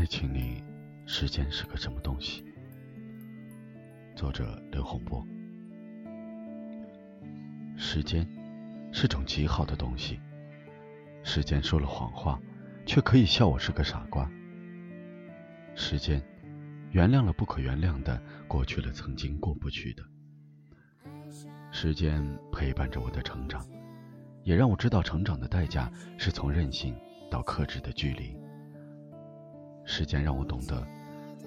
爱情里，时间是个什么东西？作者刘洪波。时间是种极好的东西。时间说了谎话，却可以笑我是个傻瓜。时间原谅了不可原谅的，过去了曾经过不去的。时间陪伴着我的成长，也让我知道成长的代价是从任性到克制的距离。时间让我懂得，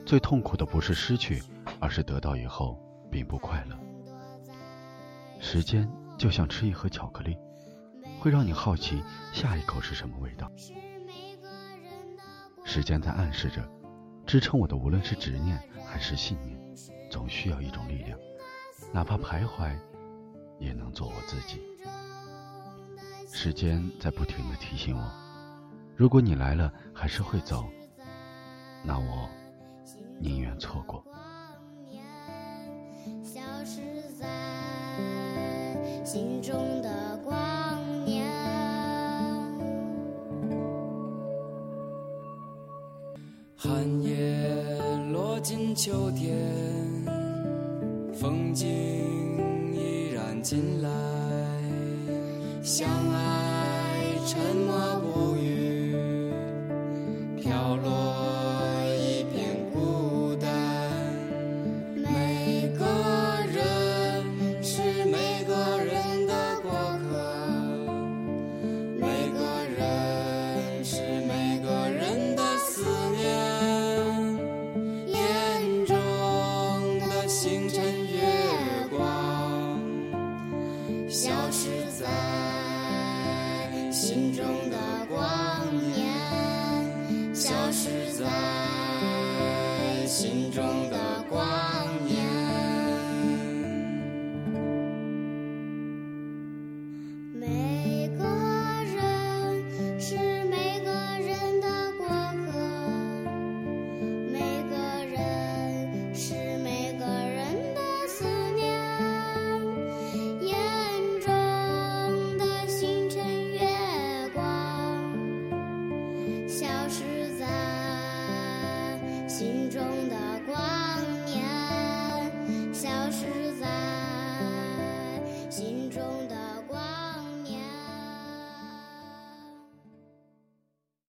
最痛苦的不是失去，而是得到以后并不快乐。时间就像吃一盒巧克力，会让你好奇下一口是什么味道。时间在暗示着，支撑我的无论是执念还是信念，总需要一种力量，哪怕徘徊，也能做我自己。时间在不停的提醒我，如果你来了还是会走。那我宁愿错过。消失在心中的光年。寒叶落进秋天，风景依然进来。相爱沉默星辰月光消失在心中的光年消失在